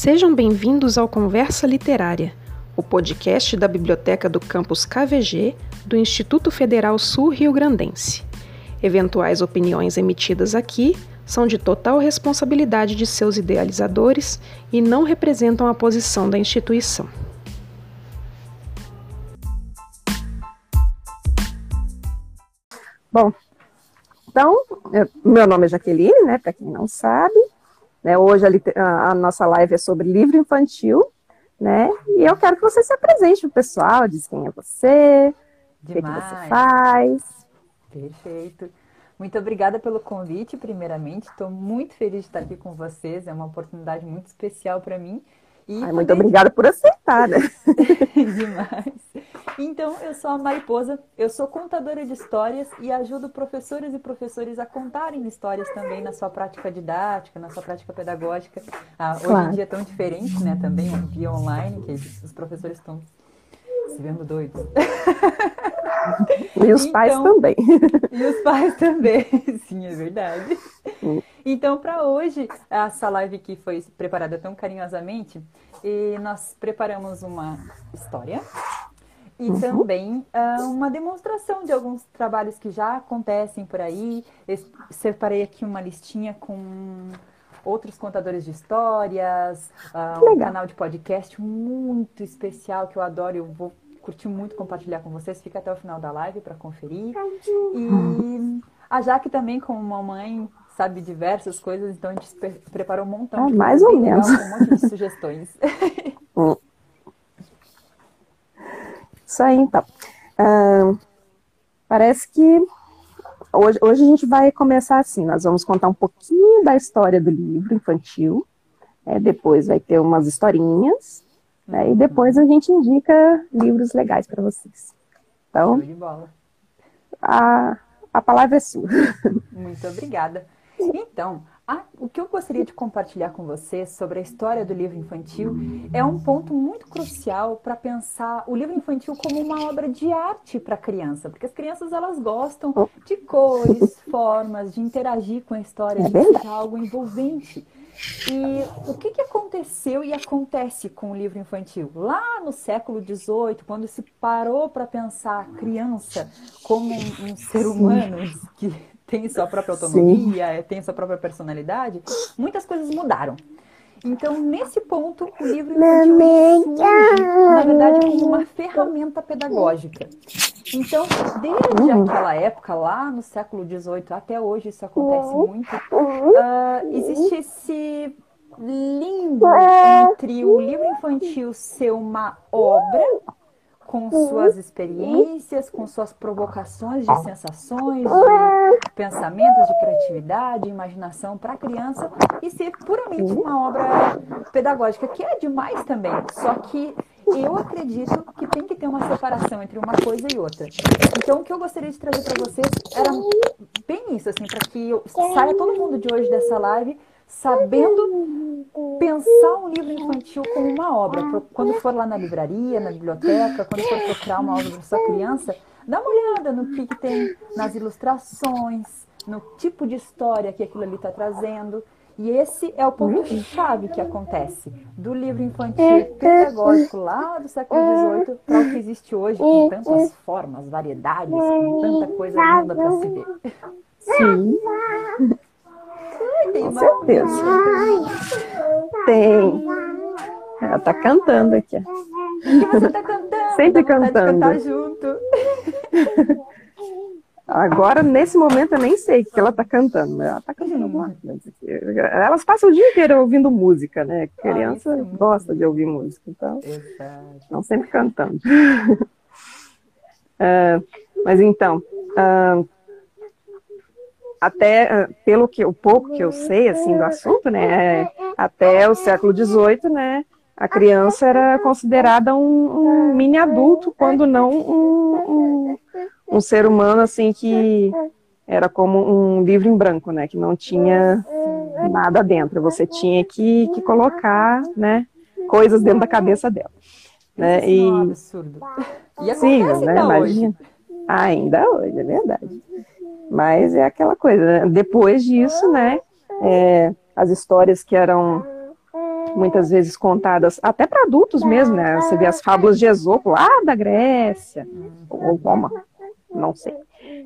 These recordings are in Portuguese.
Sejam bem-vindos ao Conversa Literária, o podcast da Biblioteca do Campus KVG do Instituto Federal Sul Rio Grandense. Eventuais opiniões emitidas aqui são de total responsabilidade de seus idealizadores e não representam a posição da instituição. Bom, então, meu nome é Jaqueline, né, para quem não sabe. Né, hoje a, a, nossa live é sobre livro infantil, né, e eu quero que você se apresente para o pessoal, diz quem é você, o que, que você faz. Perfeito. Muito obrigada pelo convite, primeiramente. Estou muito feliz de estar aqui com vocês. É uma oportunidade muito especial para mim. E Ai, Muito obrigada por aceitar, né? Demais. Então, eu sou a Mariposa, eu sou contadora de histórias e ajudo professores e professores a contarem histórias também na sua prática didática, na sua prática pedagógica. Ah, hoje claro. em dia é tão diferente, né? Também via online, que os professores estão se vendo doidos. E os então, pais também. E os pais também, sim, é verdade. Então, para hoje, essa live aqui foi preparada tão carinhosamente e nós preparamos uma história e uhum. também uh, uma demonstração de alguns trabalhos que já acontecem por aí. Eu separei aqui uma listinha com outros contadores de histórias, uh, um canal de podcast muito especial que eu adoro. Eu vou curti muito compartilhar com vocês. Fica até o final da live para conferir. E a Jaque também, como mamãe, sabe diversas coisas, então a gente preparou um montão ah, de mais ou menos. Legal, um monte de sugestões. Hum. Isso aí, então. Uh, parece que hoje, hoje a gente vai começar assim. Nós vamos contar um pouquinho da história do livro infantil. É, depois vai ter umas historinhas né? E depois a gente indica livros legais para vocês. Então, a, a palavra é sua. Muito obrigada. Então, a, o que eu gostaria de compartilhar com vocês sobre a história do livro infantil é um ponto muito crucial para pensar o livro infantil como uma obra de arte para a criança, porque as crianças elas gostam de cores, formas, de interagir com a história, é de ser algo envolvente. E o que, que aconteceu e acontece com o livro infantil? Lá no século XVIII, quando se parou para pensar a criança como um, um ser humano que tem sua própria autonomia, Sim. tem sua própria personalidade, muitas coisas mudaram. Então, nesse ponto, o livro infantil surge, na verdade, como uma ferramenta pedagógica. Então, desde uhum. aquela época, lá no século XVIII, até hoje isso acontece uhum. muito, uh, existe esse limbo entre o livro infantil ser uma obra com suas experiências, com suas provocações de sensações, de pensamentos, de criatividade, de imaginação para a criança e ser puramente uma obra pedagógica, que é demais também. Só que eu acredito que tem que ter uma separação entre uma coisa e outra. Então, o que eu gostaria de trazer para vocês era bem isso, assim, para que eu, saia todo mundo de hoje dessa live sabendo pensar um livro infantil como uma obra. Quando for lá na livraria, na biblioteca, quando for procurar uma obra para sua criança, dá uma olhada no que, que tem nas ilustrações, no tipo de história que aquilo ali está trazendo. E esse é o ponto-chave que acontece do livro infantil pedagógico lá do século XVIII para o que existe hoje, com tantas formas, variedades, com tanta coisa linda para se ver. Sim. Com certeza. Tem. Ela tá cantando aqui. Você tá cantando? Sempre cantando. Cantar junto. Agora, nesse momento, eu nem sei o que ela está cantando. Ela está cantando alguma coisa. Elas passam o dia inteiro ouvindo música, né? Criança ah, gosta de ouvir música, então. Estão sempre cantando. uh, mas então, uh, até uh, pelo que o pouco que eu sei assim do assunto, né? É, até o século XVIII, né? A criança era considerada um, um mini adulto, quando não um, um um ser humano assim que era como um livro em branco, né? Que não tinha nada dentro. Você tinha que, que colocar, né? Coisas dentro da cabeça dela. Né? E, é um absurdo. E Sim, né? Imagina. Ainda hoje, é verdade. Mas é aquela coisa. Né? Depois disso, né? É, as histórias que eram muitas vezes contadas até para adultos mesmo, né? Você vê as fábulas de Esopo lá da Grécia, ou Roma, não sei.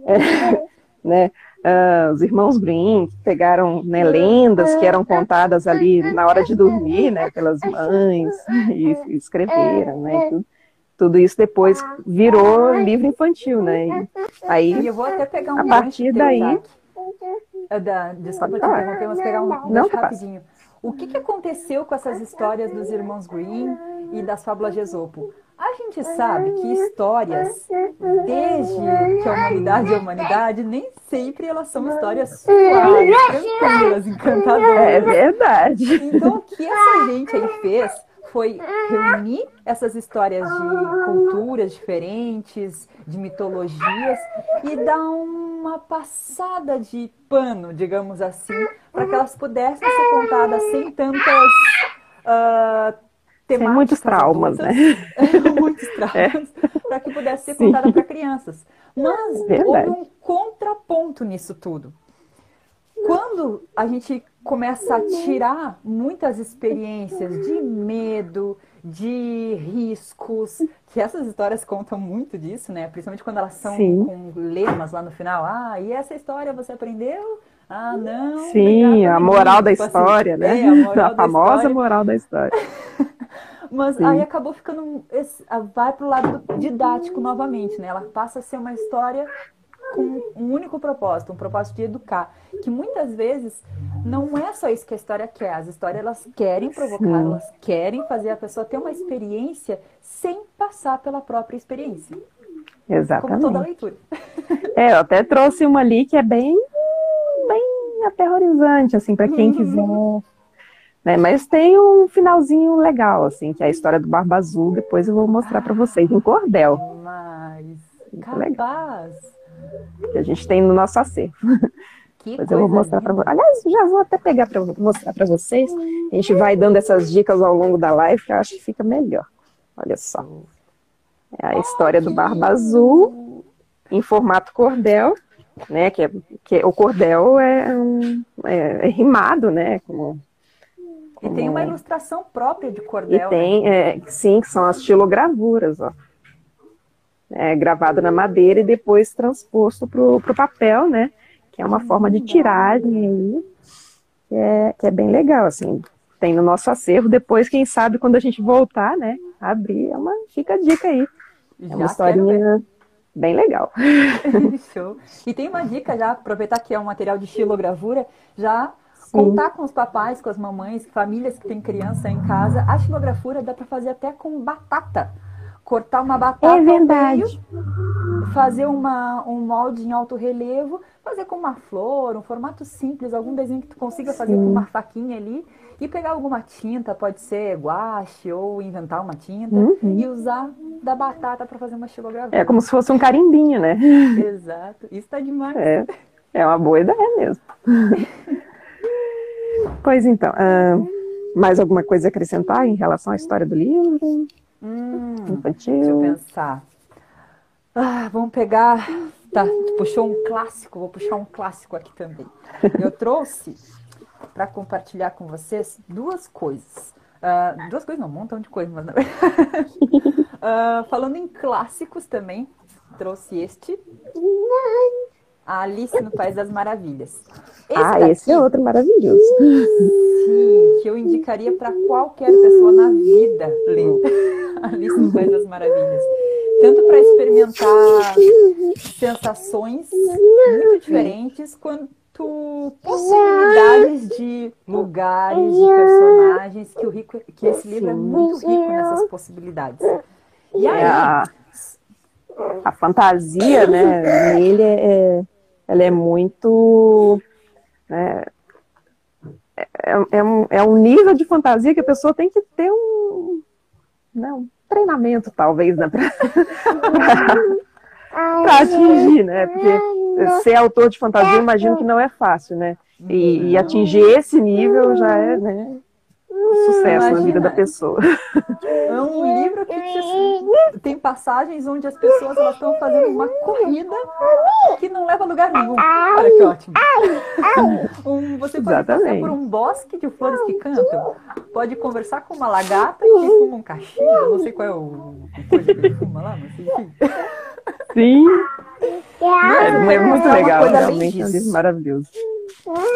É, né? Uh, os irmãos Grimm pegaram né, lendas que eram contadas ali na hora de dormir, né, pelas mães e, e escreveram, né? Tudo, tudo, isso depois virou livro infantil, né? E aí, e eu vou até pegar um a partir daí. Da, desculpa te interromper, mas pegar um Não, rapidinho. O que, que aconteceu com essas histórias dos irmãos Grimm e das fábulas de Esopo? A gente sabe que histórias, desde que a humanidade é a humanidade, nem sempre elas são histórias suaves, tranquilas, encantadoras. É verdade. Então, o que essa gente aí fez foi reunir essas histórias de culturas diferentes, de mitologias, e dar uma passada de pano, digamos assim, para que elas pudessem ser contadas sem tantas. Uh, sem muitos traumas, adultas, né? muitos traumas, é. para que pudesse ser contada para crianças. Mas Verdade. houve um contraponto nisso tudo. Quando a gente começa a tirar muitas experiências de medo, de riscos, que essas histórias contam muito disso, né? Principalmente quando elas são Sim. com lemas lá no final. Ah, e essa história você aprendeu? Ah, não. Sim, a moral da tipo história, assim, né? É, a, moral a famosa história. moral da história. Mas Sim. aí acabou ficando. Vai para o lado didático novamente, né? Ela passa a ser uma história com um único propósito, um propósito de educar, que muitas vezes não é só isso que a história quer. As histórias elas querem provocar, Sim. elas querem fazer a pessoa ter uma experiência sem passar pela própria experiência. Exatamente. Como toda leitura. É, eu até trouxe uma ali que é bem, bem aterrorizante, assim, para quem uhum. quiser né? Mas tem um finalzinho legal, assim, que é a história do Barba Azul. Depois eu vou mostrar para vocês em cordel. Mas, capaz. Que a gente tem no nosso acervo. Que Depois eu vou mostrar para vocês. Aliás, já vou até pegar para mostrar para vocês. A gente vai dando essas dicas ao longo da live, que eu acho que fica melhor. Olha só. É a história do Barba Azul em formato cordel, né? Que, é, que o cordel é, é, é rimado, né? Como e tem uma ilustração própria de cordel. E tem, né? é, sim, que são as estilogravuras, ó. É, gravado na madeira e depois transposto para o papel, né? Que é uma forma de tiragem aí, que é, que é bem legal, assim. Tem no nosso acervo, depois, quem sabe, quando a gente voltar, né? Abrir, é uma, fica a dica aí. É uma historinha bem legal. Show. E tem uma dica já, aproveitar que é um material de estilogravura, já Contar com os papais, com as mamães, famílias que têm criança em casa. A xilografura dá para fazer até com batata. Cortar uma batata é verdade. Meio, fazer uma, um molde em alto relevo, fazer com uma flor, um formato simples, algum desenho que tu consiga fazer Sim. com uma faquinha ali e pegar alguma tinta, pode ser guache ou inventar uma tinta uhum. e usar da batata para fazer uma xilogravura. É como se fosse um carimbinho, né? Exato. Isso tá demais. É, é uma boa ideia mesmo. Pois então, uh, mais alguma coisa a acrescentar em relação à história do livro? Hum, infantil? Deixa eu pensar. Ah, vamos pegar. Tá, puxou um clássico, vou puxar um clássico aqui também. Eu trouxe para compartilhar com vocês duas coisas. Uh, duas coisas, não, um montão de coisas, mas não. uh, falando em clássicos também, trouxe este. A Alice no País das Maravilhas. Esse ah, daqui, esse é outro maravilhoso. Sim, que eu indicaria para qualquer pessoa na vida ler. Alice no País das Maravilhas. Tanto para experimentar sensações muito diferentes, quanto possibilidades de lugares, de personagens, que, o rico, que esse livro é muito rico nessas possibilidades. E aí, a, fantasia, né, nele é, ela é muito. Né, é, é, um, é um nível de fantasia que a pessoa tem que ter um, né, um treinamento, talvez, né, para atingir, né? Porque ser autor de fantasia, imagino que não é fácil, né? E, e atingir esse nível já é, né? Sucesso Imagina. na vida da pessoa. É um livro que tem passagens onde as pessoas estão fazendo uma corrida que não leva a lugar nenhum. Olha que ótimo. Um, você pode Exatamente. passar por um bosque de flores que cantam. Pode conversar com uma lagarta que fuma um cachimbo. Não sei qual é o coisa que ele fuma lá, mas enfim. Sim. É, é muito é legal, realmente é maravilhoso.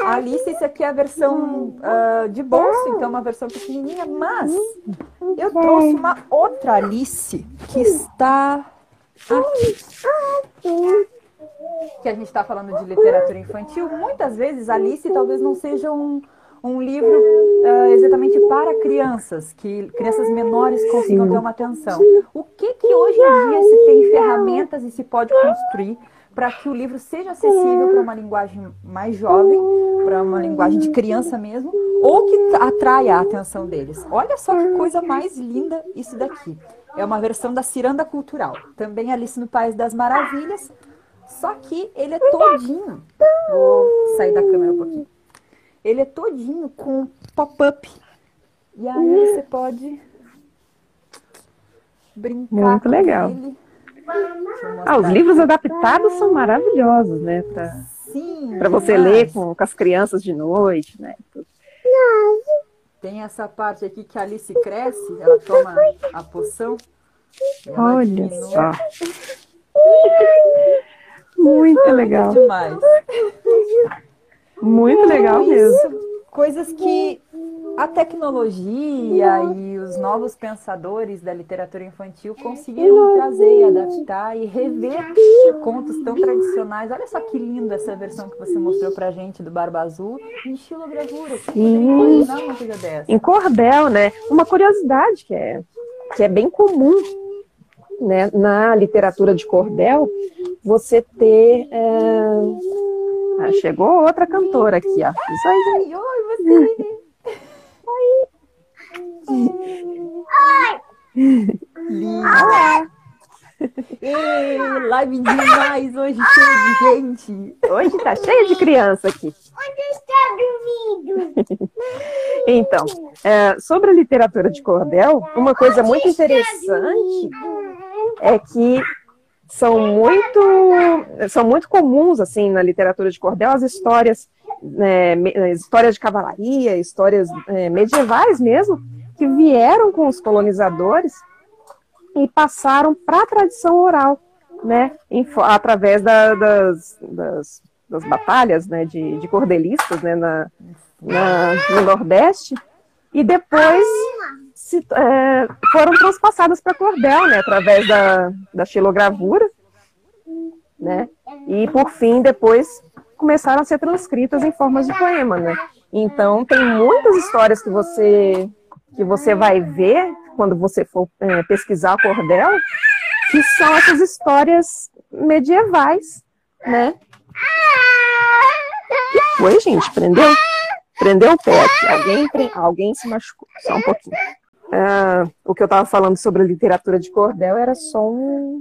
Alice, esse aqui é a versão uh, de bolso, então uma versão pequenininha, mas eu trouxe uma outra Alice que está aqui. Que a gente está falando de literatura infantil. Muitas vezes Alice talvez não seja um, um livro uh, exatamente para crianças, que crianças menores consigam Sim. ter uma atenção. O que que hoje em dia se tem e se pode construir para que o livro seja acessível para uma linguagem mais jovem, para uma linguagem de criança mesmo, ou que atraia a atenção deles. Olha só que coisa mais linda isso daqui. É uma versão da Ciranda Cultural. Também Alice no País das Maravilhas, só que ele é todinho. Vou sair da câmera um pouquinho. Ele é todinho com pop-up. E aí você pode brincar Muito legal. Ele ah, os livros adaptados são maravilhosos, né? Pra, Sim. Para você ler com, com, as crianças de noite, né? Tem essa parte aqui que a Alice cresce, ela toma a poção. Olha diminui. só. Muito legal. Demais. Muito legal mesmo. Coisas que a tecnologia e os novos pensadores da literatura infantil conseguiram trazer, adaptar e rever contos tão tradicionais. Olha só que linda essa versão que você mostrou pra gente do Barba Azul em estilogravura. Sim. Uma coisa dessa. Em cordel, né? Uma curiosidade que é, que é bem comum né, na literatura de cordel, você ter. É... Ah, chegou outra cantora aqui, ó. Isso aí. Ai, oi, você. Linda! Ei, live demais hoje, cheia de gente. Hoje tá cheia de criança aqui. Onde está dormindo? então, é, sobre a literatura de cordel, uma coisa muito interessante é que são muito, são muito comuns assim na literatura de cordel as histórias é, histórias de cavalaria, histórias é, medievais mesmo, que vieram com os colonizadores e passaram para a tradição oral, né, em, através da, das, das, das, batalhas né, de, de cordelistas né, na, na, no Nordeste, e depois se, é, foram transpassadas para cordel, né, através da, da xilogravura, né, e por fim, depois começaram a ser transcritas em formas de poema, né? Então tem muitas histórias que você que você vai ver quando você for é, pesquisar cordel, que são essas histórias medievais, né? E foi, gente, prendeu? Prendeu o pé aqui. Alguém, alguém se machucou, só um pouquinho. Ah, o que eu estava falando sobre a literatura de cordel era só um,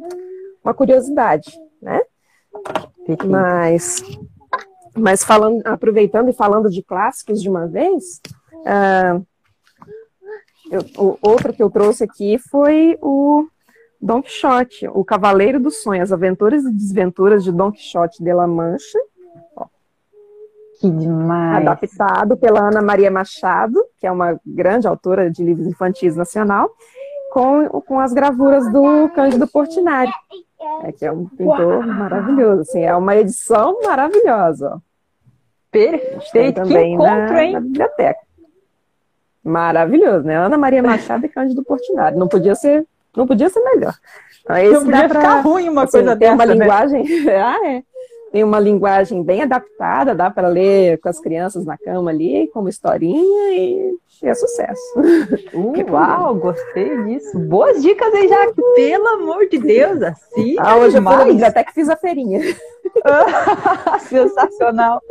uma curiosidade, né? Mas mas falando, aproveitando e falando de clássicos de uma vez, uh, eu, o, outro que eu trouxe aqui foi o Don Quixote, o Cavaleiro do Sonho, as aventuras e desventuras de Don Quixote de La Mancha. que demais! Adaptado pela Ana Maria Machado, que é uma grande autora de livros infantis nacional, com, com as gravuras do Cândido Portinari. É, que é um pintor maravilhoso, assim, é uma edição maravilhosa. Perfeito, também que encontro, na, hein? na biblioteca. Maravilhoso, né? Ana Maria Machado e Cândido Portinari. Não podia ser, não podia ser melhor. Então, esse não podia pra, ficar ruim uma assim, coisa dessa, uma né? linguagem, ah, é. Tem uma linguagem bem adaptada, dá para ler com as crianças na cama ali, como historinha e é sucesso. Uh, uau, gostei disso. Boas dicas aí, Jaque. Pelo amor de Deus, assim. Ah, hoje demais. eu fui na biblioteca fiz a feirinha. Sensacional.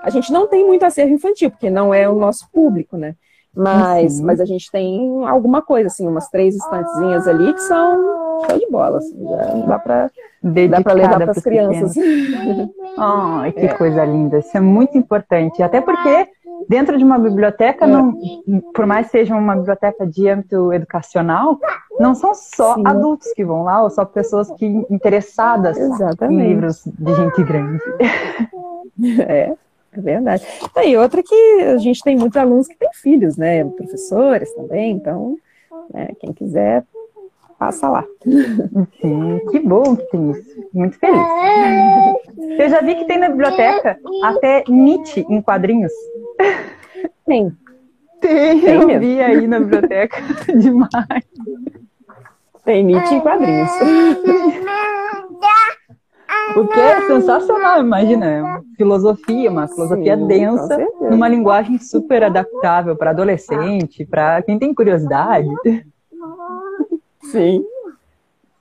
A gente não tem muito acervo infantil, porque não é o nosso público, né? Mas, uhum. mas a gente tem alguma coisa, assim, umas três estantezinhas ali que são show de bola, assim, dá para dá para levar para as crianças. Ai, que é. coisa linda, isso é muito importante, até porque dentro de uma biblioteca, é. não, por mais que seja uma biblioteca de âmbito educacional, não são só Sim. adultos que vão lá, ou só pessoas que interessadas Exatamente. em livros de gente grande. É, é verdade. E outra que a gente tem muitos alunos que têm filhos, né? Professores também, então, né, quem quiser, passa lá. Sim, que bom que tem isso. Muito feliz. Eu já vi que tem na biblioteca até Nietzsche em quadrinhos. Tem. Tem, tem eu mesmo. vi aí na biblioteca. Demais. Tem Nietzsche em quadrinhos. O que é sensacional, imagina. Filosofia, uma filosofia Sim, densa, numa linguagem super adaptável para adolescente, para quem tem curiosidade. Sim.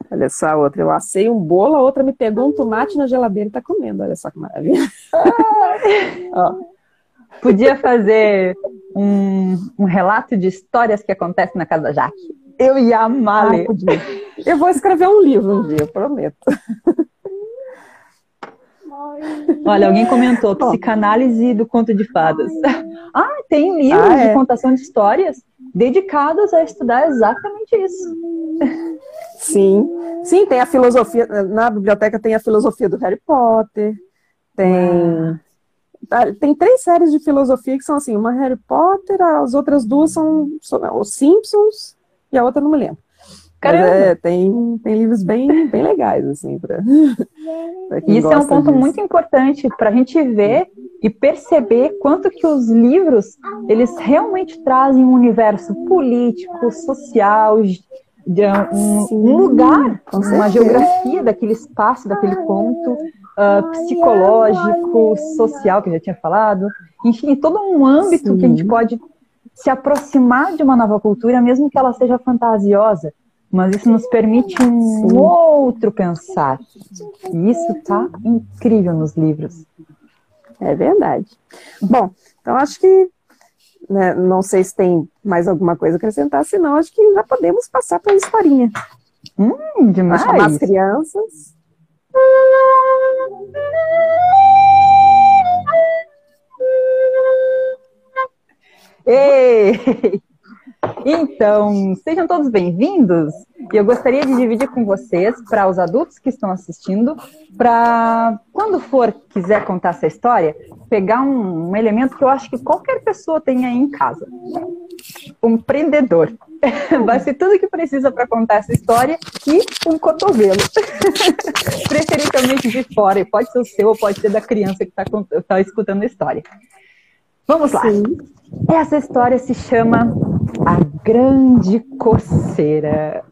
Olha só a outra. Eu assei um bolo, a outra me pegou um tomate na geladeira e tá comendo. Olha só que maravilha. Ó, podia fazer um, um, relato de histórias que acontecem na casa da Jaque. Eu ia amar ler. eu vou escrever um livro um dia, eu prometo. Olha, alguém comentou psicanálise do conto de fadas. Ah, tem livros ah, é. de contação de histórias dedicados a estudar exatamente isso. Sim, sim, tem a filosofia, na biblioteca tem a filosofia do Harry Potter, tem. Tem três séries de filosofia que são assim, uma Harry Potter, as outras duas são, são os Simpsons e a outra não me lembro. É, tem, tem livros bem, bem legais, assim, para. Isso é um ponto disso. muito importante para a gente ver e perceber quanto que os livros eles realmente trazem um universo político, social, de um, um lugar, uma geografia daquele espaço, daquele ponto uh, psicológico, social, que eu já tinha falado, enfim, todo um âmbito Sim. que a gente pode se aproximar de uma nova cultura, mesmo que ela seja fantasiosa, mas isso nos permite um Sim. outro pensar. E isso está incrível nos livros. É verdade. Bom, então acho que né, não sei se tem mais alguma coisa a acrescentar, senão acho que já podemos passar para a historinha. Hum, demais. Vou chamar as crianças. Ei! Então, sejam todos bem-vindos. E eu gostaria de dividir com vocês, para os adultos que estão assistindo, para quando for quiser contar essa história, pegar um, um, elemento que eu acho que qualquer pessoa tem aí em casa. Um prendedor. Vai ser tudo que precisa para contar essa história e um cotovelo. Preferencialmente de fora. Pode ser o seu ou pode ser da criança que está tá escutando a história. Vamos lá. Sim. Essa história se chama A Grande Coceira.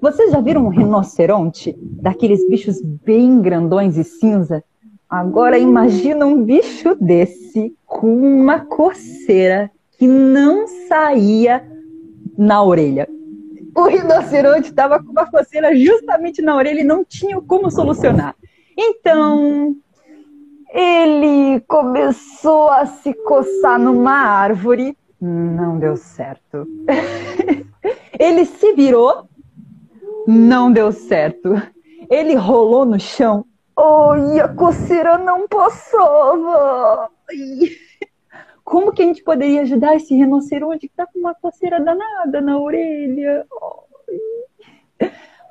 Vocês já viram um rinoceronte? Daqueles bichos bem grandões e cinza? Agora imagina um bicho desse com uma coceira que não saía na orelha. O rinoceronte estava com uma coceira justamente na orelha e não tinha como solucionar. Então, ele começou a se coçar numa árvore. Não deu certo. Ele se virou. Não deu certo. Ele rolou no chão. Oh, e a coceira não passava. Como que a gente poderia ajudar esse rinoceronte que tá com uma coceira danada na orelha?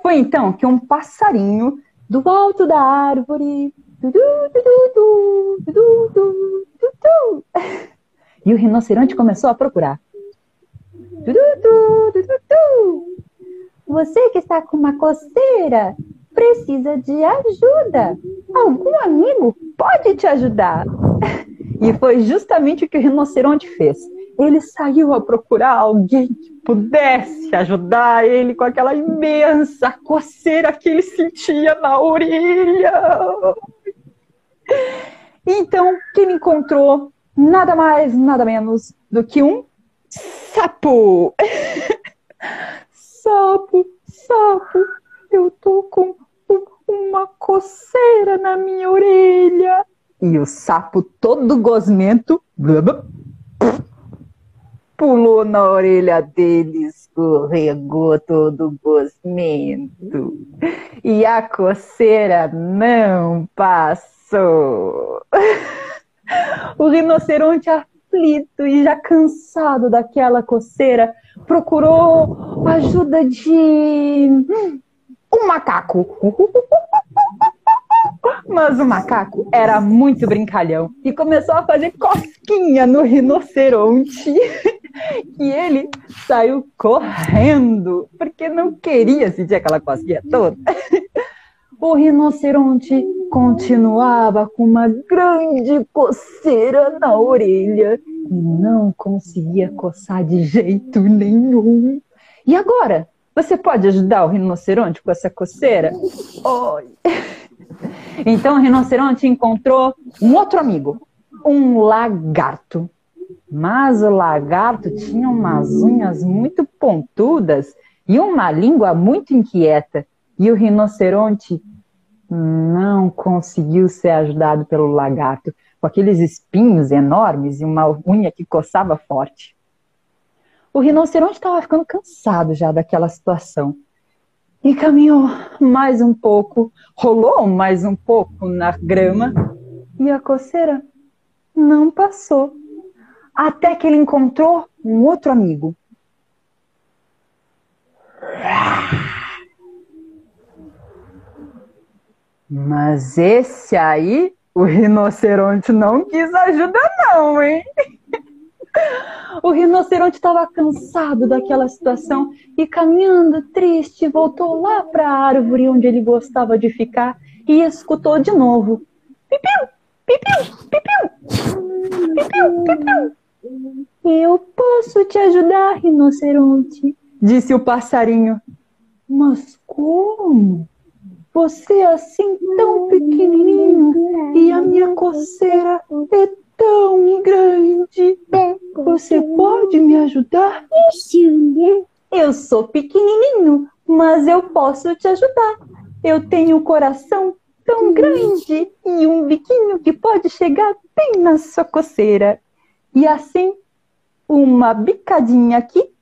Foi então que um passarinho do alto da árvore e o rinoceronte começou a procurar. Você que está com uma coceira precisa de ajuda. Algum amigo pode te ajudar. E foi justamente o que o rinoceronte fez. Ele saiu a procurar alguém que pudesse ajudar ele com aquela imensa coceira que ele sentia na orelha. Então, quem encontrou nada mais, nada menos do que um sapo. sapo, sapo, eu tô com uma coceira na minha orelha. E o sapo todo gosmento pulou na orelha dele, escorregou todo gosmento. E a coceira não passou. O rinoceronte aflito e já cansado daquela coceira procurou ajuda de um macaco. Mas o macaco era muito brincalhão e começou a fazer cosquinha no rinoceronte. E ele saiu correndo, porque não queria sentir aquela cosquinha toda. O rinoceronte continuava com uma grande coceira na orelha e não conseguia coçar de jeito nenhum. E agora? Você pode ajudar o rinoceronte com essa coceira? Então o rinoceronte encontrou um outro amigo, um lagarto. Mas o lagarto tinha umas unhas muito pontudas e uma língua muito inquieta. E o rinoceronte não conseguiu ser ajudado pelo lagarto, com aqueles espinhos enormes e uma unha que coçava forte. O rinoceronte estava ficando cansado já daquela situação e caminhou mais um pouco, rolou mais um pouco na grama e a coceira não passou. Até que ele encontrou um outro amigo. Mas esse aí, o rinoceronte não quis ajuda, não, hein? O rinoceronte estava cansado daquela situação e, caminhando triste, voltou lá para a árvore onde ele gostava de ficar e escutou de novo: Pipiu, pipiu, pipiu, pipiu, pipiu. Eu posso te ajudar, rinoceronte, disse o passarinho. Mas como? Você é assim tão pequenininho e a minha coceira é tão grande. Você pode me ajudar? Eu sou pequenininho, mas eu posso te ajudar. Eu tenho um coração tão grande e um biquinho que pode chegar bem na sua coceira. E assim, uma bicadinha aqui,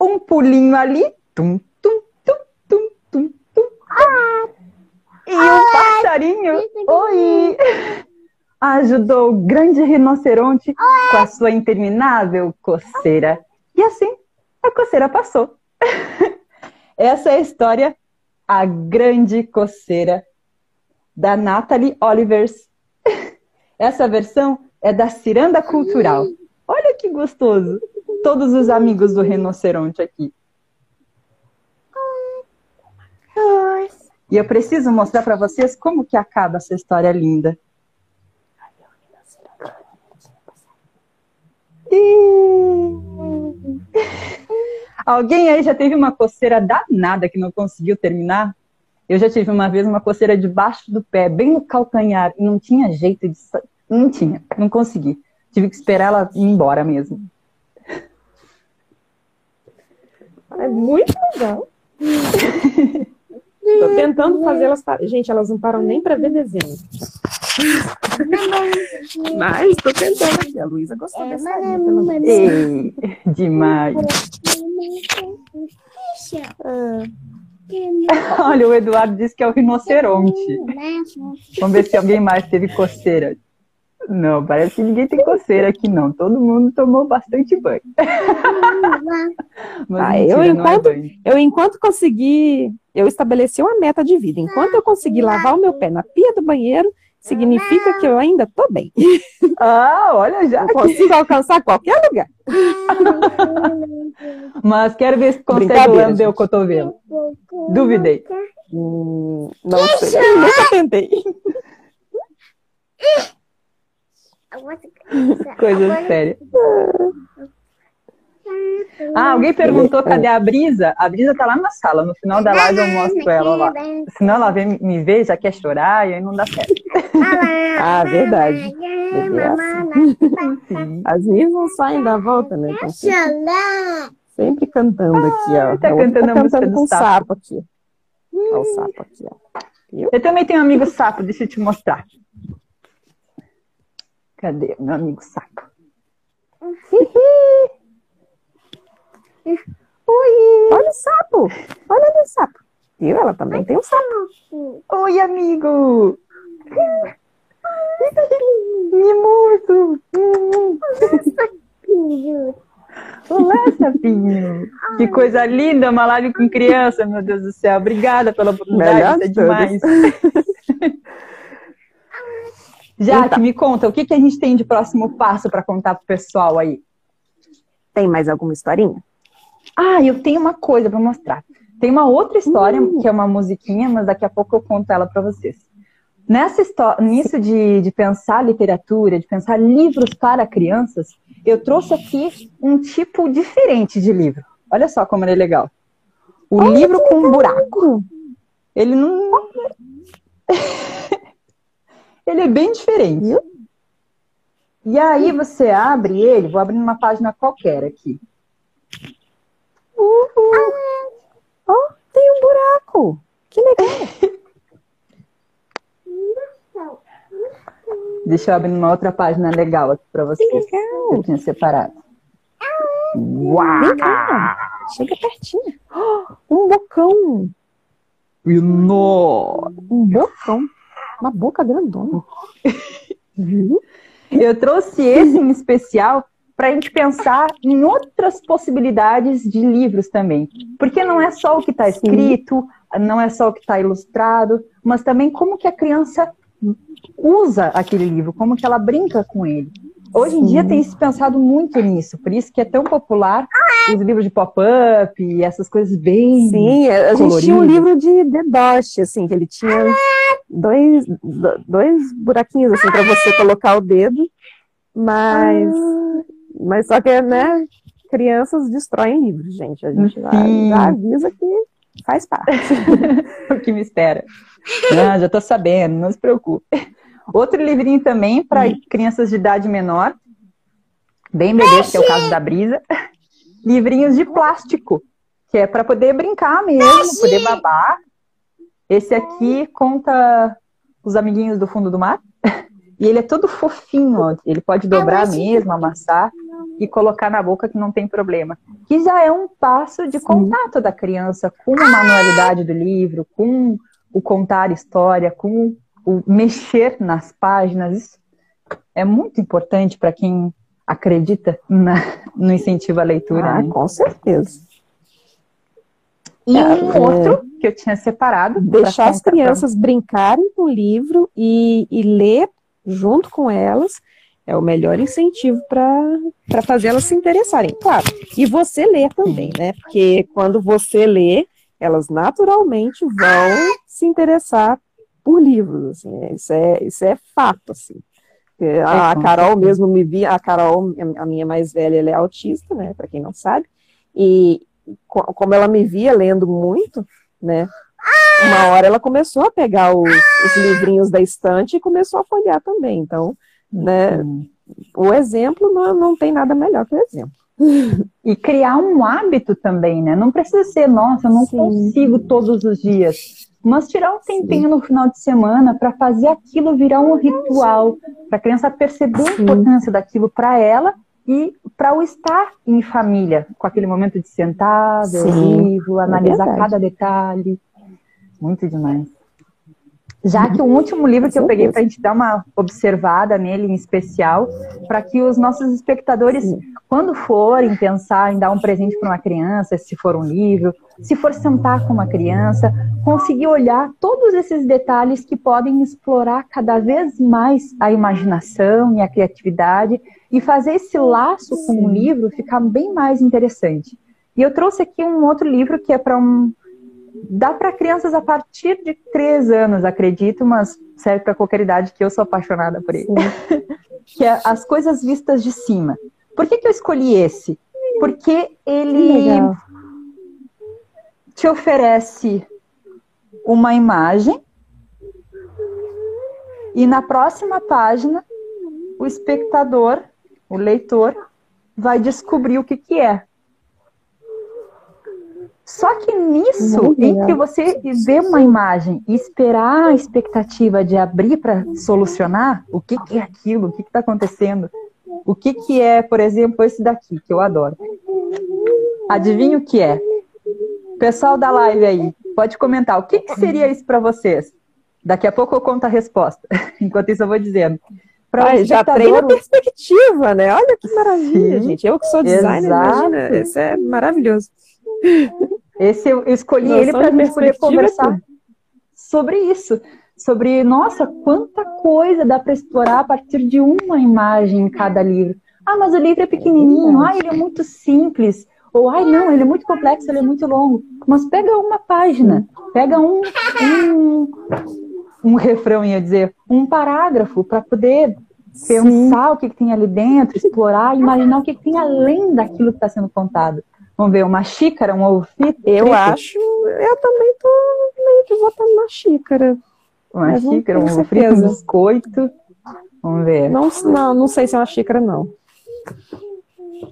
um pulinho ali, tum, E um passarinho, oi! ajudou o grande rinoceronte com a sua interminável coceira. E assim, a coceira passou. Essa é a história A Grande Coceira, da Natalie Olivers. Essa versão é da Ciranda Cultural. Olha que gostoso! Todos os amigos do rinoceronte aqui. E eu preciso mostrar para vocês como que acaba essa história linda. Alguém aí já teve uma coceira danada que não conseguiu terminar? Eu já tive uma vez uma coceira debaixo do pé, bem no calcanhar, e não tinha jeito de. Não tinha, não consegui. Tive que esperar ela ir embora mesmo. É muito legal. Tô tentando fazer elas. Gente, elas não param nem para ver desenho. Mas tô tentando aqui. A Luísa gostou dessa linha, pelo menos. Ei, demais. Olha, o Eduardo disse que é o rinoceronte. Vamos ver se alguém mais teve coceira. Não, parece que ninguém tem coceira aqui, não. Todo mundo tomou bastante banho. Mas Ah, mentira, eu, é enquanto, banho. eu, enquanto consegui, eu estabeleci uma meta de vida. Enquanto eu conseguir lavar o meu pé na pia do banheiro, significa que eu ainda tô bem. Ah, olha já. Eu consigo alcançar qualquer lugar. Mas quero ver se consegue lamber o cotovelo. Duvidei. Hum, não sei, nunca tentei. Coisa séria. Ah, alguém perguntou cadê a Brisa? A Brisa tá lá na sala. No final da live eu mostro ela lá. Senão ela vem me ver, já quer chorar e aí não dá certo. Ah, verdade. Bebê é. As minhas não saem da volta, né? Então, sempre, sempre cantando aqui, ó. tá A outra cantando a música cantando do sapo. sapo aqui. Olha o sapo aqui, ó. Eu também tenho um amigo sapo, deixa eu te mostrar. Cadê meu amigo sapo? Olha o sapo! Olha ali o sapo. Viu? Ela também tem um sapo. Oi, amigo! Mimoso! Olá, sapinho! Que coisa linda, uma live com criança, meu Deus do céu. Obrigada pela oportunidade, é demais. Jaque, então. me conta, o que, que a gente tem de próximo passo para contar pro pessoal aí? Tem mais alguma historinha? Ah, eu tenho uma coisa para mostrar. Tem uma outra história, uh. que é uma musiquinha, mas daqui a pouco eu conto ela para vocês. Nessa história, nisso de, de pensar literatura, de pensar livros para crianças, eu trouxe aqui um tipo diferente de livro. Olha só como ele é legal. O Olha livro com um buraco. Ele não. ele é bem diferente. E aí você abre ele, vou abrir numa página qualquer aqui. Uhul. Oh, tem um buraco. Que legal. Deixa eu abrir uma outra página legal aqui para vocês. Que legal. Que eu tinha separado. Uau! Vem cá. Chega pertinho. um bocão. Nó. Um bocão. Uma boca grandona. eu trouxe esse em especial para a gente pensar em outras possibilidades de livros também. Porque não é só o que está escrito, não é só o que está ilustrado, mas também como que a criança usa aquele livro, como que ela brinca com ele. Hoje em dia tem se pensado muito nisso, por isso que é tão popular os livros de pop-up e essas coisas bem. Sim, a gente tinha um livro de deboche, assim, que ele tinha dois, dois buraquinhos assim para você colocar o dedo, mas, ah. mas só que, né, crianças destroem livros, gente. A gente já, já avisa que faz parte. o que me espera. Não, já estou sabendo, não se preocupe. Outro livrinho também para crianças de idade menor, bem bebês, que é o caso da Brisa. Livrinhos de plástico, que é para poder brincar mesmo, poder babar. Esse aqui conta os amiguinhos do fundo do mar. E ele é todo fofinho, ele pode dobrar mesmo, amassar e colocar na boca que não tem problema. Que já é um passo de contato da criança com a manualidade do livro, com o contar história, com o mexer nas páginas. Isso é muito importante para quem acredita na, no incentivo à leitura. Ah, né? com certeza. E é, um outro que eu tinha separado. Deixar as crianças pra... brincarem com o livro e, e ler junto com elas é o melhor incentivo para fazer elas se interessarem. Claro, e você ler também, né? Porque quando você lê, elas naturalmente vão se interessar por livros, assim, isso é, isso é fato, assim. A, a Carol mesmo me via, a Carol, a minha mais velha, ela é autista, né, para quem não sabe, e como ela me via lendo muito, né, uma hora ela começou a pegar os, os livrinhos da estante e começou a folhear também, então, né, uhum. o exemplo não, não tem nada melhor que o exemplo. E criar um hábito também, né? Não precisa ser, nossa, eu não Sim. consigo todos os dias. Mas tirar um tempinho Sim. no final de semana para fazer aquilo virar um ritual, para a criança perceber Sim. a importância daquilo para ela e para o estar em família, com aquele momento de sentar, ver o livro, é analisar é cada detalhe. Muito demais. Já que o último livro que eu peguei para a gente dar uma observada nele em especial, para que os nossos espectadores, quando forem pensar em dar um presente para uma criança, se for um livro, se for sentar com uma criança, conseguir olhar todos esses detalhes que podem explorar cada vez mais a imaginação e a criatividade e fazer esse laço com o livro ficar bem mais interessante. E eu trouxe aqui um outro livro que é para um, dá para crianças a partir de três anos, acredito, mas serve para qualquer idade, que eu sou apaixonada por ele. que é As Coisas Vistas de Cima. Por que, que eu escolhi esse? Porque ele te oferece uma imagem e na próxima página o espectador, o leitor, vai descobrir o que, que é. Só que nisso, em que você vê uma imagem e esperar a expectativa de abrir para solucionar, o que, que, é aquilo, o que está acontecendo, o que, que é, por exemplo, esse daqui, que eu adoro. Adivinha o que é? Pessoal da live aí, pode comentar, o que, que seria isso para vocês? Daqui a pouco eu conto a resposta. Enquanto isso, eu vou dizendo. Ai, já treina a perspectiva, né? Olha que maravilha, Sim, gente. Eu que sou designer, imagina, isso é maravilhoso. Esse eu escolhi ele para a gente poder conversar sobre isso. Sobre, nossa, quanta coisa dá para explorar a partir de uma imagem em cada livro. Ah, mas o livro é pequenininho. Ah, ele é muito simples. Ou, ai, não, ele é muito complexo, ele é muito longo. Mas pega uma página, pega um, um, um refrão, ia dizer, um parágrafo para poder pensar Sim. o que, que, tem ali dentro, explorar, imaginar o que, que tem além daquilo que está sendo contado. Vamos ver, uma xícara, um ovo Eu acho, eu também tô meio que votando na xícara. Uma xícara, um ovo frito, um biscoito. Vamos ver. Não, não, não sei se é uma xícara, não.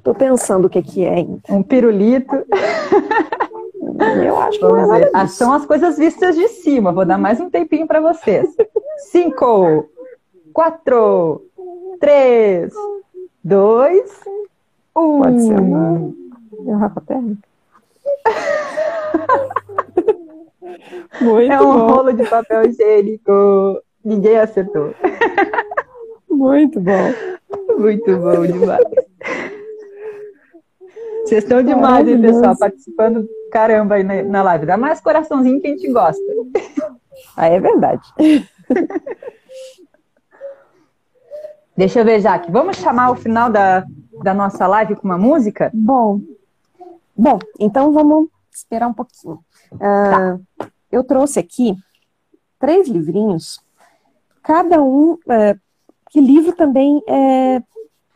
Tô pensando o que, que é ainda. Um pirulito. Eu acho que Vamos ver. Ah, são as coisas vistas de cima. Vou dar mais um tempinho para vocês. Cinco, quatro, três, dois, um. Pode ser uma garrafa térmica. Muito é um bom. rolo de papel higiênico. Ninguém acertou. Muito bom. Muito bom demais. Vocês estão demais, hein, pessoal? Participando caramba aí na, na live. Dá mais coraçãozinho que a gente gosta. Aí é verdade. Deixa eu ver, Jaque. Vamos chamar o final da, da nossa live com uma música? Bom, bom, então vamos esperar um pouquinho. Uh, tá. Eu trouxe aqui três livrinhos, cada um, uh, que livro também é,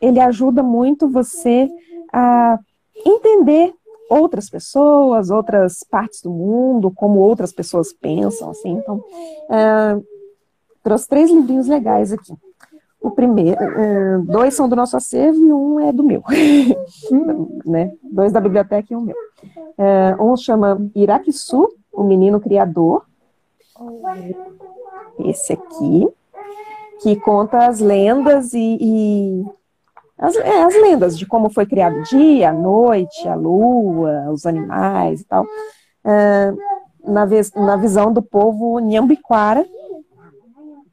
ele ajuda muito você a entender outras pessoas, outras partes do mundo, como outras pessoas pensam, assim. Então, é, trouxe três livrinhos legais aqui. O primeiro, é, dois são do nosso acervo e um é do meu, né? Dois da biblioteca e um meu. É, um chama Iraquiçu, o menino criador. Esse aqui, que conta as lendas e, e as, é, as lendas de como foi criado o dia, a noite, a lua, os animais e tal, é, na, vez, na visão do povo Nhambiquara,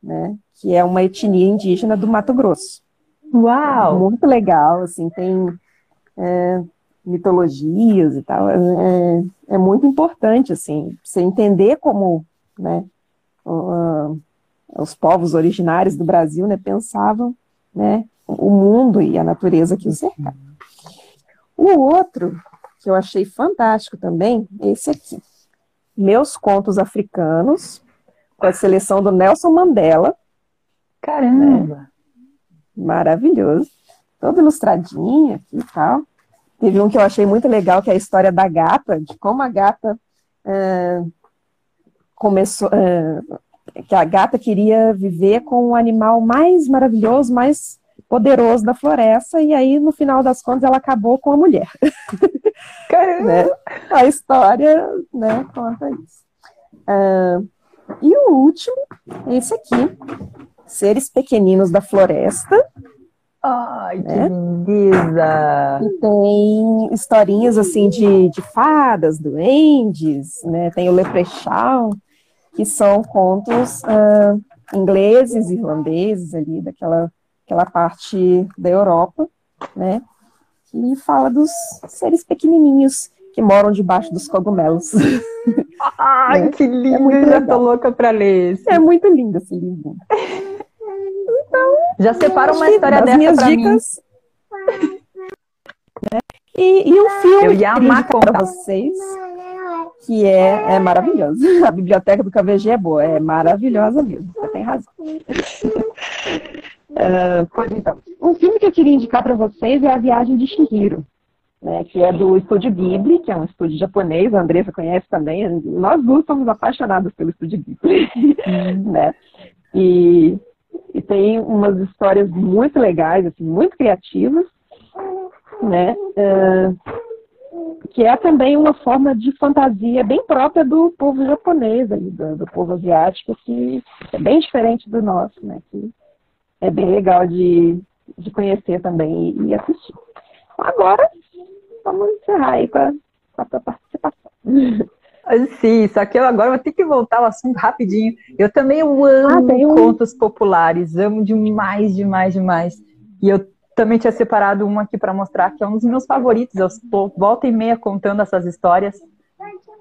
né, que é uma etnia indígena do Mato Grosso. Uau! Muito legal, assim, tem é, mitologias e tal, é, é, muito importante, assim, você entender como, né, uh, os povos originários do Brasil, né, pensavam, né, o mundo e a natureza que o cercava. O outro, que eu achei fantástico também, é esse aqui. Meus Contos Africanos, com a seleção do Nelson Mandela. Caramba! Né? Maravilhoso. Todo ilustradinho aqui e tal. Teve um que eu achei muito legal, que é a história da gata, de como a gata é, começou. É, que a gata queria viver com o animal mais maravilhoso, mais poderoso da floresta, e aí, no final das contas, ela acabou com a mulher. né? A história né, conta isso. Uh, e o último, esse aqui, Seres Pequeninos da Floresta. Ai, que né? lindeza! E tem historinhas, assim, de, de fadas, duendes, né? Tem o Leprechaun, que são contos uh, ingleses, irlandeses ali, daquela aquela parte da Europa, né? Que fala dos seres pequenininhos que moram debaixo dos cogumelos. Ai, é, que lindo! É já tô louca para ler esse. É muito lindo esse livro. Já separa uma história dessa minhas dicas. Mim. E, e um filme Eu ia amar para vocês, que é, é maravilhoso. A biblioteca do KVG é boa, é maravilhosa mesmo. Você tem razão. Uh, pois então, um filme que eu queria indicar para vocês é A Viagem de Shihiro, né, que é do estúdio Ghibli, que é um estúdio japonês, a Andressa conhece também, nós duas somos apaixonados pelo estúdio Ghibli, uhum. né, e, e tem umas histórias muito legais, assim, muito criativas, né, uh, que é também uma forma de fantasia bem própria do povo japonês, ali, do, do povo asiático, que é bem diferente do nosso, né, que é bem legal de, de conhecer também e, e assistir. Agora, vamos encerrar aí com a, com a participação. Sim, só que eu agora vou ter que voltar ao assunto rapidinho. Eu também amo ah, contos populares, amo demais, demais, demais. E eu também tinha separado um aqui para mostrar que é um dos meus favoritos. Eu estou volta e meia contando essas histórias.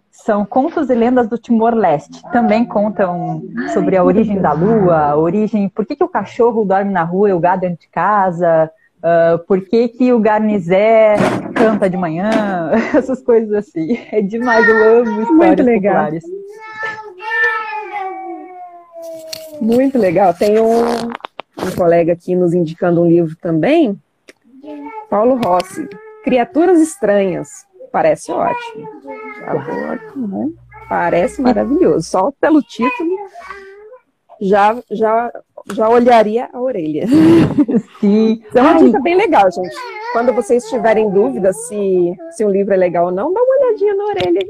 São contos e lendas do Timor-Leste. Também contam sobre a origem da lua, a origem, por que, que o cachorro dorme na rua e o gado dentro de casa, uh, por que, que o garnizé canta de manhã, essas coisas assim. É demais, eu amo histórias Muito legal. populares. Muito legal. Tem um, um colega aqui nos indicando um livro também, Paulo Rossi, Criaturas Estranhas. Parece ótimo. Parece maravilhoso. Só pelo título já, já, já olharia a orelha. Sim. é uma dica bem legal, gente. Quando vocês tiverem dúvida se, se um livro é legal ou não, dá uma olhadinha na orelha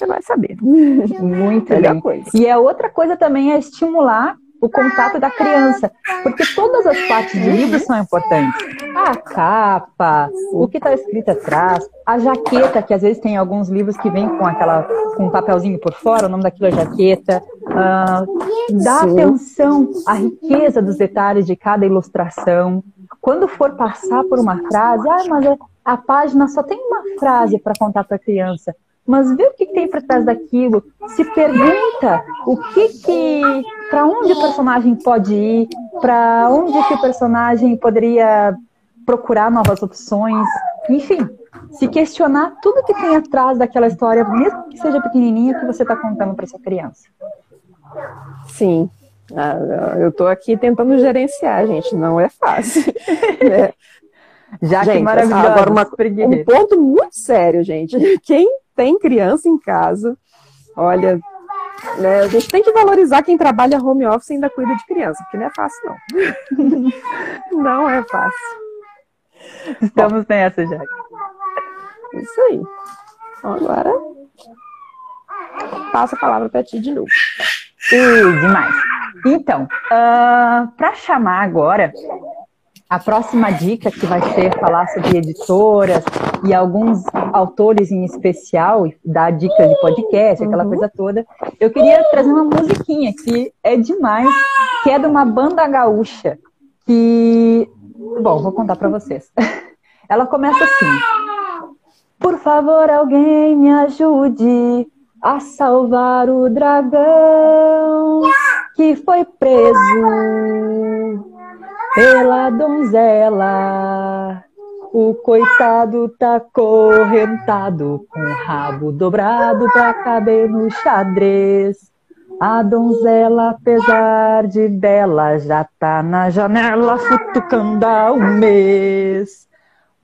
você vai saber. Muito legal. Coisa. E a outra coisa também é estimular o contato da criança, porque todas as partes do livro são importantes. A capa, o que está escrito atrás, a jaqueta, que às vezes tem alguns livros que vem com aquela com um papelzinho por fora, o nome daquilo é jaqueta. Uh, dá atenção à riqueza dos detalhes de cada ilustração. Quando for passar por uma frase, ah, mas a página só tem uma frase para contar para a criança mas vê o que tem por trás daquilo, se pergunta o que que, para onde o personagem pode ir, para onde que o personagem poderia procurar novas opções, enfim, se questionar tudo que tem atrás daquela história, mesmo que seja pequenininha, que você está contando para essa criança. Sim, ah, eu estou aqui tentando gerenciar, gente, não é fácil. é. Já gente, que maravilhoso. Agora, uma, um ponto muito sério, gente. Quem tem criança em casa, olha, né, a gente tem que valorizar quem trabalha home office e ainda cuida de criança, porque não é fácil, não. não é fácil. Estamos Bom, nessa, já. Isso aí. Então, agora, passa a palavra para ti de novo. E demais. Então, uh, ah, para chamar agora a próxima dica que vai ser falar sobre editoras e alguns autores em especial, dar dicas de podcast, aquela uhum. coisa toda. Eu queria trazer uma musiquinha que é demais, que é de uma banda gaúcha, que bom, vou contar para vocês. Ela começa assim: Por favor, alguém me ajude a salvar o dragão que foi preso pela donzela. O coitado tá correntado, com o rabo dobrado pra caber no xadrez. A donzela, apesar de bela, já tá na janela futucando há um mês.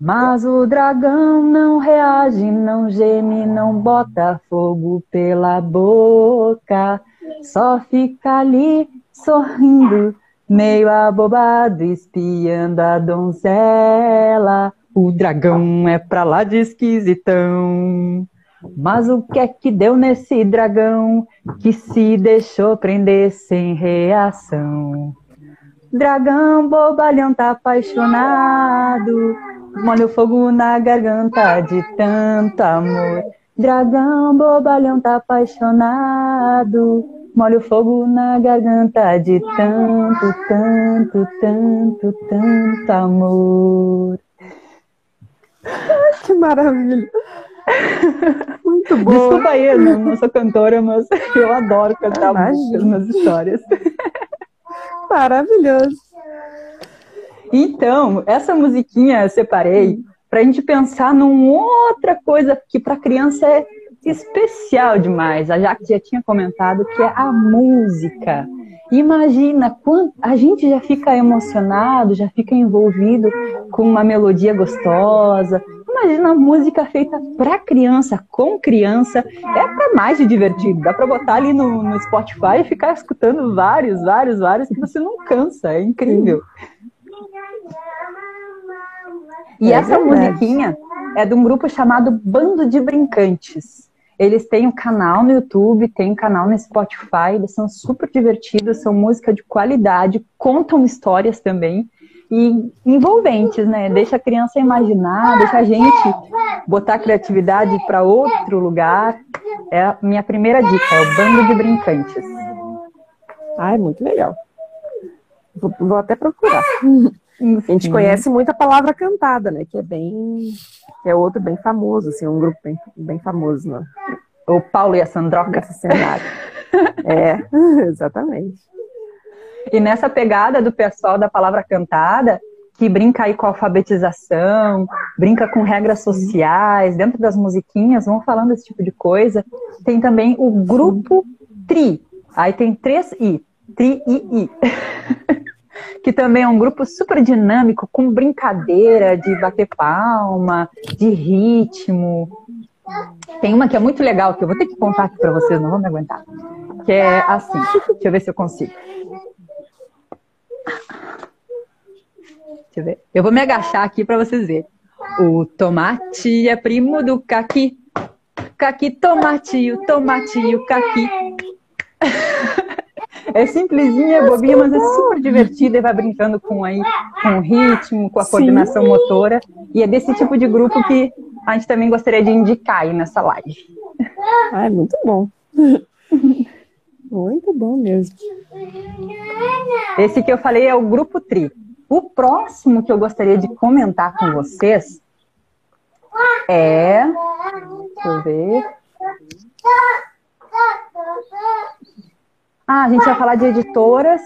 Mas o dragão não reage, não geme, não bota fogo pela boca. Só fica ali sorrindo meio abobado, espiando a donzela. O dragão é pra lá de esquisitão. Mas o que é que deu nesse dragão que se deixou prender sem reação? Dragão bobalhão tá apaixonado, molha o fogo na garganta de tanto amor. Dragão bobalhão tá apaixonado, molha o fogo na garganta de tanto, tanto, tanto, tanto amor. que maravilha! Muito bom. Desculpa aí, eu não, não sou cantora, mas eu adoro cantar músicas nas histórias. Maravilhoso. Então, essa musiquinha eu separei para a gente pensar numa outra coisa que para criança é especial demais. A Jaque já tinha comentado que é a música. Imagina, a gente já fica emocionado, já fica envolvido com uma melodia gostosa. Imagina a música feita para criança, com criança, é para mais de divertido. Dá para botar ali no, no, Spotify e ficar escutando vários, vários, vários que você não cansa. É incrível. E é essa verdade. musiquinha é de um grupo chamado Bando de Brincantes. Eles têm um canal no YouTube, tem um canal no Spotify, eles são super divertidos, são música de qualidade, contam histórias também. e envolventes, né? Deixa a criança imaginar, deixa a gente botar a criatividade para outro lugar. É a minha primeira dica, é o Bando de Brincantes. Ai, muito legal. Vou, vou até procurar. A gente conhece muito a palavra cantada, né? Que é bem. Que é outro bem famoso, assim, um grupo bem, bem famoso, né? O Paulo e a Sandroca. cenário. é, exatamente. E nessa pegada do pessoal da palavra cantada, que brinca aí com a alfabetização, brinca com regras sociais, dentro das musiquinhas, vão falando esse tipo de coisa. Tem também o grupo Tri. Aí tem três I. Tri I I. que também é um grupo super dinâmico, com brincadeira de bater palma, de ritmo. Tem uma que é muito legal, que eu vou ter que contar aqui para vocês, não vão me aguentar. Que é assim, deixa eu ver se eu consigo. Deixa eu ver. Eu vou me agachar aqui para vocês verem. O tomate é primo do caqui. Caqui, tomate, o tomate o caqui. É simplesinha, bobinha, mas é super divertida e vai brincando com aí, com o ritmo, com a coordenação Sim. motora. E é desse tipo de grupo que a gente também gostaria de indicar aí nessa live. Ah, é muito bom. Muito bom mesmo. Esse que eu falei é o grupo Tri. O próximo que eu gostaria de comentar com vocês é. Deixa eu ver. Ah, a gente vai falar de editoras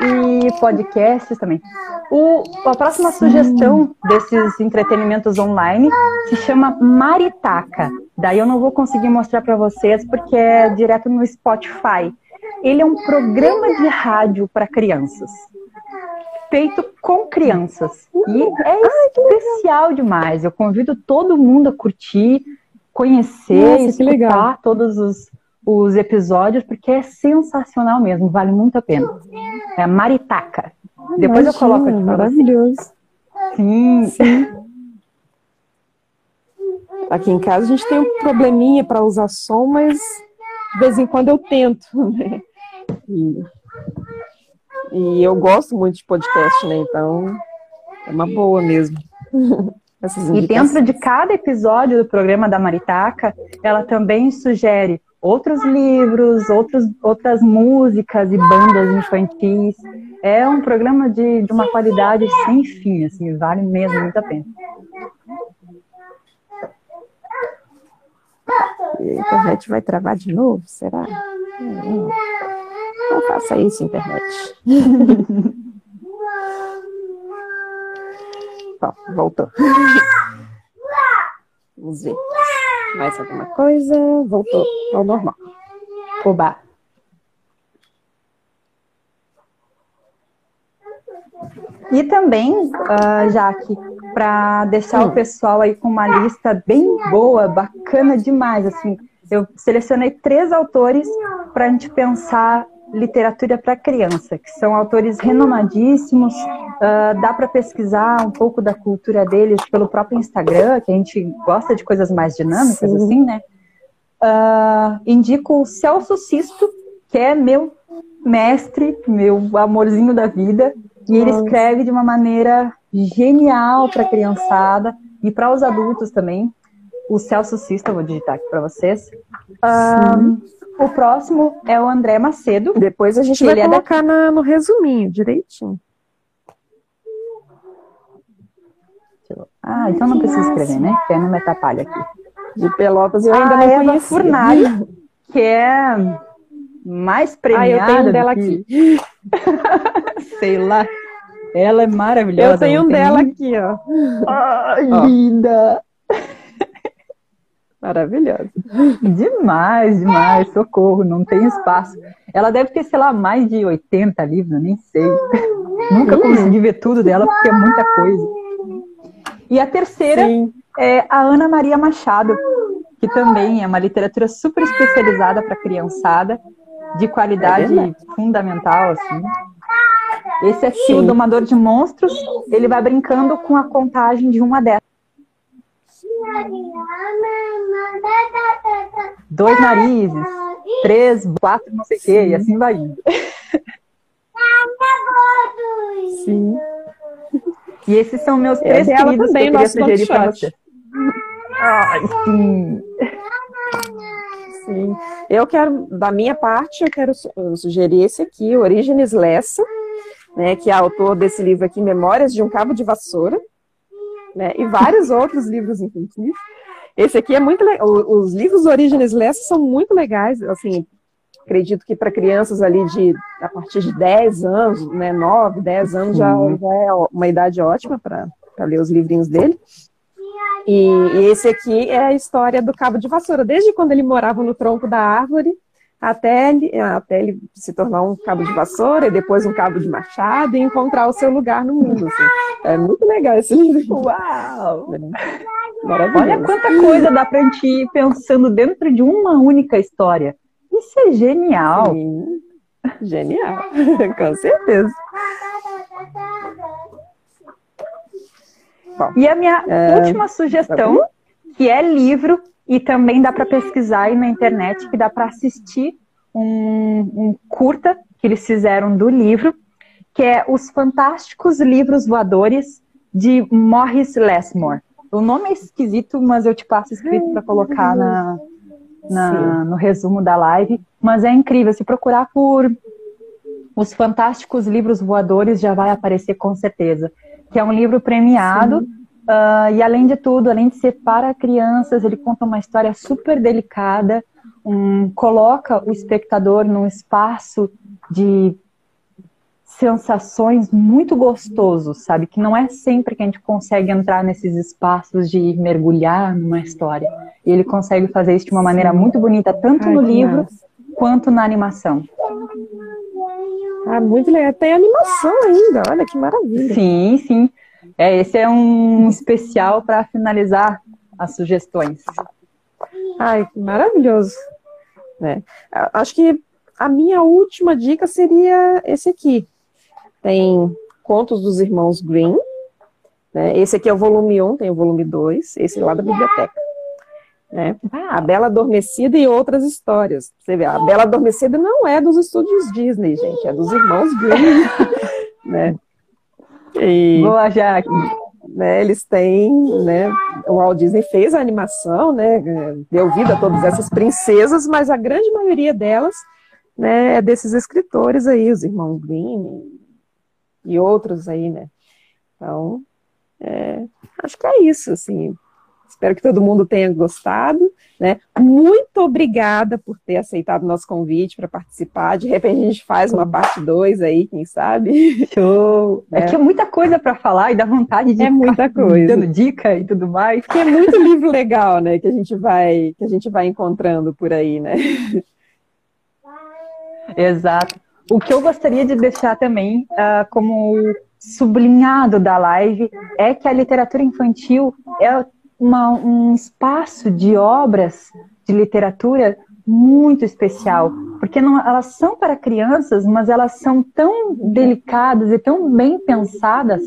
e podcasts também. O, a próxima Sim. sugestão desses entretenimentos online se chama Maritaca. Daí eu não vou conseguir mostrar para vocês porque é direto no Spotify. Ele é um programa de rádio para crianças, feito com crianças. E é especial demais. Eu convido todo mundo a curtir, conhecer, Nossa, escutar todos os os episódios, porque é sensacional mesmo, vale muito a pena. É a Maritaca. Depois Imagina, eu coloco aqui Maravilhoso. Sim. Sim. Aqui em casa a gente tem um probleminha para usar som, mas de vez em quando eu tento, né? E, e eu gosto muito de podcast, né? Então é uma boa mesmo. e dentro de cada episódio do programa da Maritaca, ela também sugere outros livros, outros, outras músicas e bandas infantis. É um programa de, de uma qualidade sem fim, assim, vale mesmo muito a pena. E a internet vai travar de novo? Será? Não, não faça isso, internet. Ó, voltou. Vamos ver. Mais alguma coisa? Voltou ao normal. Oba. E também, uh, Jaque, para deixar o pessoal aí com uma lista bem boa, bacana demais, assim, eu selecionei três autores para a gente pensar literatura para criança, que são autores renomadíssimos. Uh, dá para pesquisar um pouco da cultura deles pelo próprio Instagram, que a gente gosta de coisas mais dinâmicas, Sim. assim, né? Uh, indico o Celso Sisto, que é meu mestre, meu amorzinho da vida, e ele Nossa. escreve de uma maneira genial para a criançada e para os adultos também. O Celso Sisto, eu vou digitar aqui para vocês. Uh, o próximo é o André Macedo. Depois a gente vai é colocar é na, no resuminho, direitinho. Ah, então não precisa escrever, né? Que é no Metapalha aqui. De Pelotas eu ainda ah, não Eva conhecia. Furnari, que é mais premiada. Ah, eu tenho um dela que... aqui. Sei lá. Ela é maravilhosa. Eu tenho um dela aqui, ó. Ai, ó. linda. Maravilhosa. Demais, demais. Socorro, não tem espaço. Ela deve ter, sei lá, mais de 80 livros, nem sei. Nunca consegui ver tudo dela, porque é muita coisa. E a terceira Sim. é a Ana Maria Machado, que também é uma literatura super especializada para criançada, de qualidade é fundamental, assim. Esse aqui, o Domador de Monstros, ele vai brincando com a contagem de 1 a 10. Dois narizes, três, quatro, não sei o quê, e assim vai indo. Sim. E esses são meus três é queridos também, que eu queria sugerir para você. Ai, sim. Sim. Eu quero, da minha parte, eu quero sugerir esse aqui, Orígenes Lessa, né, que é autor desse livro aqui, Memórias de um Cabo de Vassoura, né, e vários outros livros infantis. Esse aqui é muito legal. Os livros Orígenes Lessa são muito legais, assim, acredito que para crianças ali de a partir de 10 anos, né, 9, 10 anos já, Sim. já é uma idade ótima para ler os livrinhos dele. E, e esse aqui é a história do cabo de vassoura, desde quando ele morava no tronco da árvore até ele, até ele se tornar um cabo de vassoura e depois um cabo de machado e encontrar o seu lugar no mundo. assim. É muito legal esse livro. Uau! Maravilhoso. Olha quanta coisa dá pra gente ir pensando dentro de uma única história. Isso é genial. Sim. Genial, com certeza. E a minha É, última sugestão, que é livro e também dá para pesquisar aí na internet, que dá para assistir um, um curta que eles fizeram do livro, que é Os Fantásticos Livros Voadores de Morris Lesmore. O nome é esquisito, mas eu te passo escrito para colocar na, na- no resumo da live. Mas é incrível. Se procurar por Os Fantásticos Livros Voadores, já vai aparecer com certeza. Que é um livro premiado. Ah, e além de tudo, além de ser para crianças, ele conta uma história super delicada, um, coloca o espectador num espaço de sensações muito gostosos, sabe? Que não é sempre que a gente consegue entrar nesses espaços de mergulhar numa história. E ele consegue fazer isso de uma maneira muito bonita, tanto Ai, no livro massa. quanto na animação. Ah, muito legal. Tem animação ainda, olha que maravilha. Sim, sim. É, esse é um especial para finalizar as sugestões. Ai, que maravilhoso. Né? Acho que a minha última dica seria esse aqui. Tem Contos dos Irmãos Green. Né? Esse aqui é o volume 1, tem o volume 2, esse lá da biblioteca. Né? A Bela Adormecida e outras histórias. Você vê, a Bela Adormecida não é dos estúdios Disney, gente, é dos irmãos Green. né? E, Boa, Jaque. né, eles têm, né, o Walt Disney fez a animação, né, deu vida a todas essas princesas, mas a grande maioria delas, né, é desses escritores aí, os irmãos Grimm e outros aí, né. Então, é, acho que é isso, assim. Espero que todo mundo tenha gostado, né? Muito obrigada por ter aceitado o nosso convite para participar. De repente a gente faz uma parte 2 aí, quem sabe? Show! É, É. que é muita coisa para falar e dá vontade de É muita coisa. dando dica e tudo mais. Porque é muito livro legal, né? Que a gente vai, que a gente vai encontrando por aí, né? Exato. O que eu gostaria de deixar também ah, como sublinhado da live é que a literatura infantil é uma- um espaço de obras de literatura muito especial, porque não- elas são para crianças, mas elas são tão delicadas e tão bem pensadas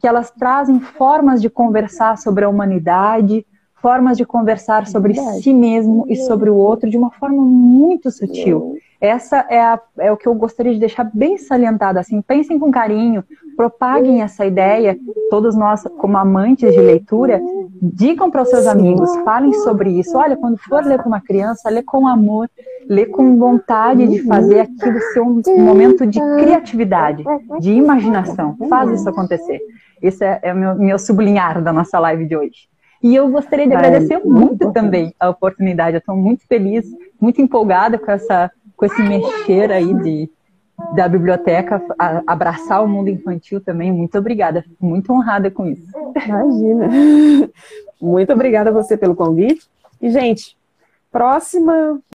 que elas trazem formas de conversar sobre a humanidade, formas de conversar sobre si mesmo e sobre o outro de uma forma muito sutil. Essa é, a- é o que eu gostaria de deixar bem salientado, assim, pensem com carinho, propaguem essa ideia, todos nós, como amantes de leitura, digam para os seus amigos, falem sobre isso. Olha, quando for ler para uma criança, lê com amor, lê com vontade de fazer aquilo ser um momento de criatividade, de imaginação. Faz isso acontecer. Esse é, é o meu, meu sublinhar da nossa live de hoje. E eu gostaria de agradecer muito também a oportunidade. Eu estou muito feliz, muito empolgada com essa, com esse mexer aí de, da biblioteca, a- abraçar o mundo infantil também. Muito obrigada, fico muito honrada com isso. Imagina. Muito obrigada a você pelo convite. E, gente, próxima